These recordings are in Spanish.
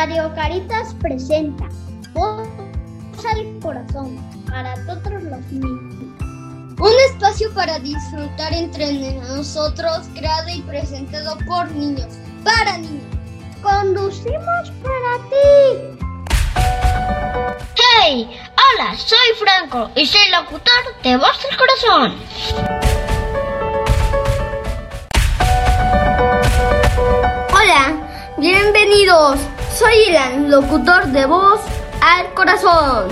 Radio Caritas presenta Voz al Corazón para todos los niños. Un espacio para disfrutar entre nosotros, creado y presentado por niños, para niños. Conducimos para ti. ¡Hey! Hola, soy Franco y soy locutor de Voz al Corazón. Hola, bienvenidos. Soy Ilan, locutor de Voz al Corazón.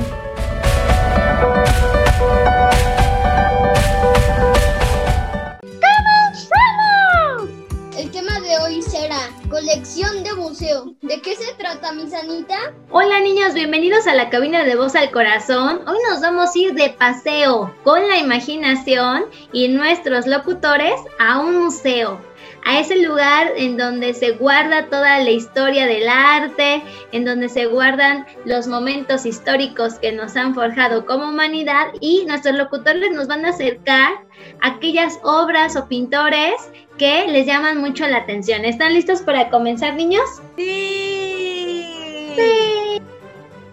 El tema de hoy será colección de museo. ¿De qué se trata, mi Sanita? Hola niños, bienvenidos a la cabina de voz al corazón. Hoy nos vamos a ir de paseo con la imaginación y nuestros locutores a un museo. A ese lugar en donde se guarda toda la historia del arte, en donde se guardan los momentos históricos que nos han forjado como humanidad y nuestros locutores nos van a acercar a aquellas obras o pintores que les llaman mucho la atención. ¿Están listos para comenzar, niños? Sí. Sí.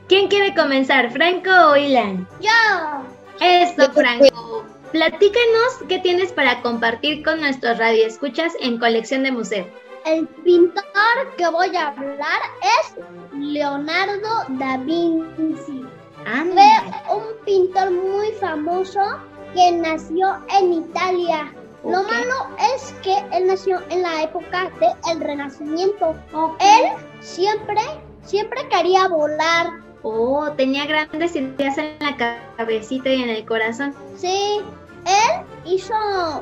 ¿Quién quiere comenzar, Franco o Ilan? Yo. Eso, Franco. Platícanos qué tienes para compartir con nuestros radioescuchas en colección de museo. El pintor que voy a hablar es Leonardo da Vinci. Fue un pintor muy famoso que nació en Italia. Lo malo es que él nació en la época del Renacimiento. Él siempre, siempre quería volar. Oh, tenía grandes ideas en la cabecita y en el corazón. Sí, él hizo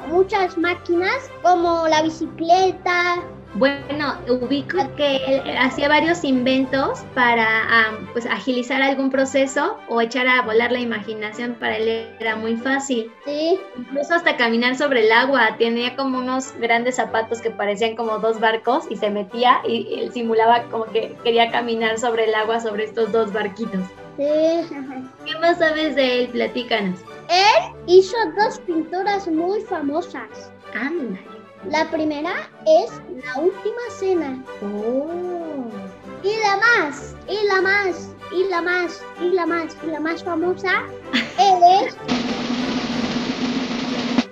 muchas máquinas como la bicicleta. Bueno, ubico que él hacía varios inventos para am, pues, agilizar algún proceso o echar a volar la imaginación. Para él era muy fácil. Sí, Incluso hasta caminar sobre el agua. Tenía como unos grandes zapatos que parecían como dos barcos y se metía y él simulaba como que quería caminar sobre el agua sobre estos dos barquitos. sí. ¿Qué más sabes de él? Platícanos. Él hizo dos pinturas muy famosas. Anda. La primera es La Última Cena. Oh. Y la más, y la más, y la más, y la más, y la más famosa es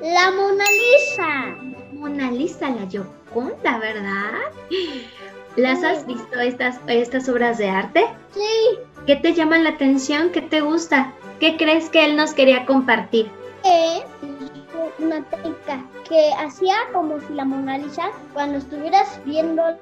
la Mona Lisa. Mona Lisa, la Gioconda, ¿verdad? ¿Las has visto estas, estas obras de arte? Sí, ¿Qué te llama la atención? ¿Qué te gusta? ¿Qué crees que él nos quería compartir? que una técnica que hacía como si la Mona Lisa, cuando estuvieras viéndola,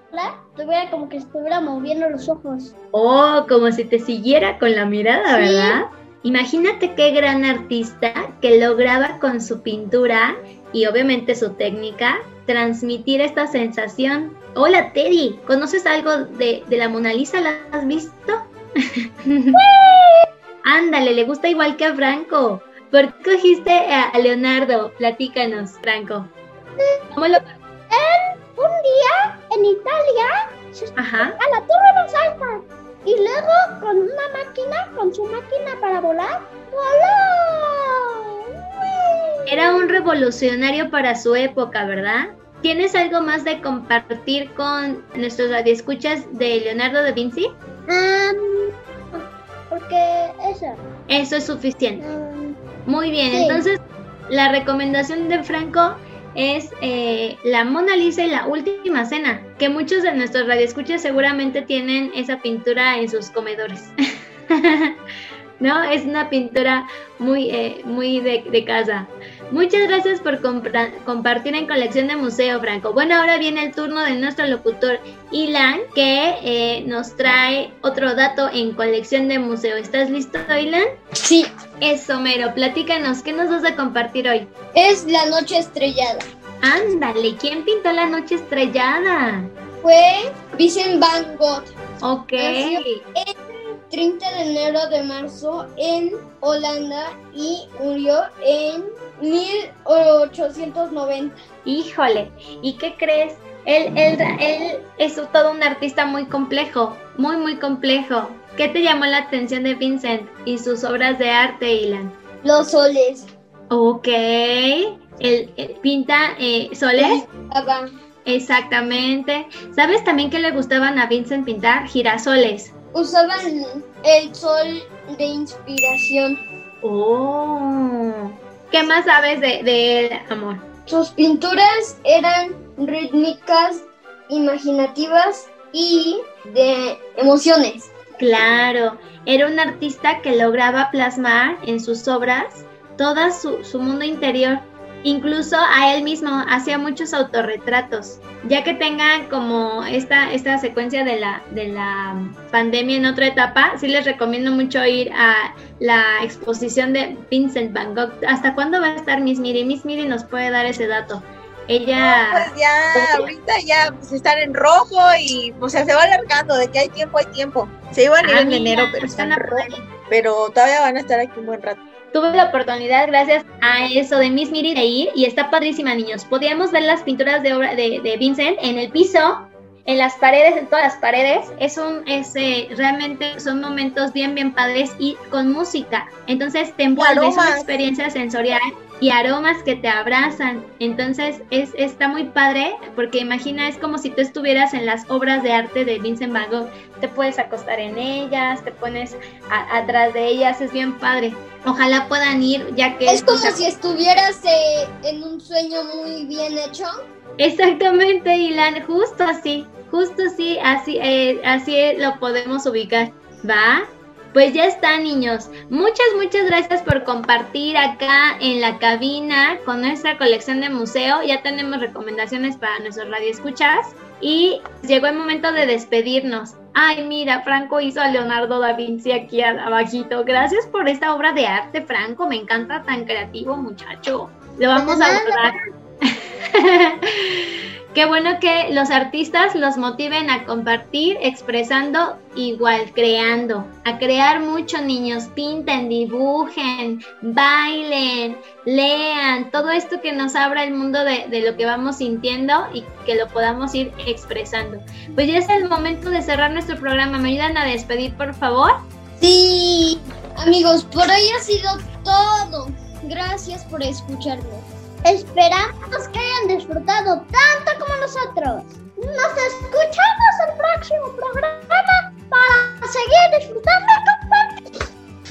tuviera como que estuviera moviendo los ojos. Oh, como si te siguiera con la mirada, Sí. ¿verdad? Imagínate qué gran artista que lograba con su pintura y obviamente su técnica transmitir esta sensación. Hola Teddy, ¿conoces algo de, de la Mona Lisa? ¿La has visto? Ándale, le gusta igual que a Franco. ¿Por qué cogiste a Leonardo? Platícanos, Franco. ¿Cómo lo... Él un día en Italia Ajá. a la torre más alta y luego con una máquina, con su máquina para volar, voló. Era un revolucionario para su época, ¿verdad? ¿Tienes algo más de compartir con nuestros radioescuchas de Leonardo da Vinci? Am, porque eso. Eso es suficiente. Muy bien, Sí. entonces la recomendación de Franco es eh, la Mona Lisa y la Última Cena, que muchos de nuestros radioescuchas seguramente tienen esa pintura en sus comedores. ¿No? Es una pintura muy, eh, muy de, de casa. Muchas gracias por compartir en colección de museo, Franco. Bueno, ahora viene el turno de nuestro locutor Ilan, que eh, nos trae otro dato en colección de museo. ¿Estás listo, Ilan? Sí. Eso, Mero, platícanos, ¿qué nos vas a compartir hoy? Es la noche estrellada. Ándale, ¿quién pintó la noche estrellada? Fue Vincent Van Gogh. Ok, el 30 de enero de marzo en Holanda y murió en 1890. híjole, ¿y qué crees? Él, él, él es todo un artista muy complejo, muy, muy complejo. ¿Qué te llamó la atención de Vincent y sus obras de arte, Ilan? Los soles. Ok, él, él pinta eh, soles. Exactamente. ¿Sabes también que le gustaban a Vincent pintar? Girasoles. Usaban el sol de inspiración. Oh. ¿Qué más sabes de, de él, amor? Sus pinturas eran rítmicas, imaginativas y de emociones. Claro, era un artista que lograba plasmar en sus obras todo su, su mundo interior. Incluso a él mismo hacía muchos autorretratos. Ya que tengan como esta, esta secuencia de la, de la pandemia en otra etapa, sí les recomiendo mucho ir a la exposición de Vincent Van Gogh. ¿Hasta cuándo va a estar Miss Miri? Miss Miri nos puede dar ese dato. Ella... Pues ya, ahorita ya pues, están en rojo y o sea, se va alargando, de que hay tiempo, hay tiempo. Se iban a ir Ah, en enero, pero están en rojo. Pero todavía van a estar aquí un buen rato. Tuve la oportunidad, gracias a eso de Miss Miri, de ir y está padrísima, niños. Podíamos ver las pinturas de obra de, de Vincent en el piso, en las paredes, en todas las paredes. Es un, es, eh, realmente son momentos bien, bien padres y con música. Entonces te envuelves una aromas. experiencia sensorial y aromas que te abrazan. Entonces es, está muy padre porque imagina, es como si tú estuvieras en las obras de arte de Vincent Van Gogh. Te puedes acostar en ellas, te pones a- atrás de ellas, es bien padre. Ojalá puedan ir, ya que Es como si estuvieras eh, en un sueño muy bien hecho. Exactamente, Ilan, justo así, justo así, así, eh, así lo podemos ubicar, ¿va? Pues ya está, niños. Muchas, muchas gracias por compartir acá en la cabina con nuestra colección de museo. Ya tenemos recomendaciones para nuestros radioescuchas. Y llegó el momento de despedirnos. Ay, mira, Franco hizo a Leonardo da Vinci aquí abajito. Gracias por esta obra de arte, Franco. Me encanta tan creativo, muchacho. Lo vamos a nada. Qué bueno que los artistas los motiven a compartir, expresando igual, creando, a crear mucho niños, pinten, dibujen, bailen, lean, todo esto que nos abra el mundo de, de lo que vamos sintiendo y que lo podamos ir expresando. Pues ya es el momento de cerrar nuestro programa. ¿Me ayudan a despedir, por favor? Sí, amigos, por hoy ha sido todo. Gracias por escucharnos. Esperamos que hayan disfrutado tanto como nosotros. Nos escuchamos el próximo programa para seguir disfrutando.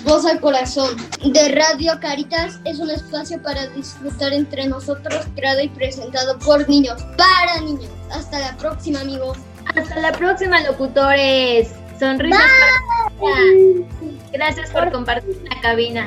Voz al corazón de Radio Caritas es un espacio para disfrutar entre nosotros, creado y presentado por niños, para niños. Hasta la próxima, amigos. Hasta la próxima, locutores. Sonrisas Gracias por compartir la cabina.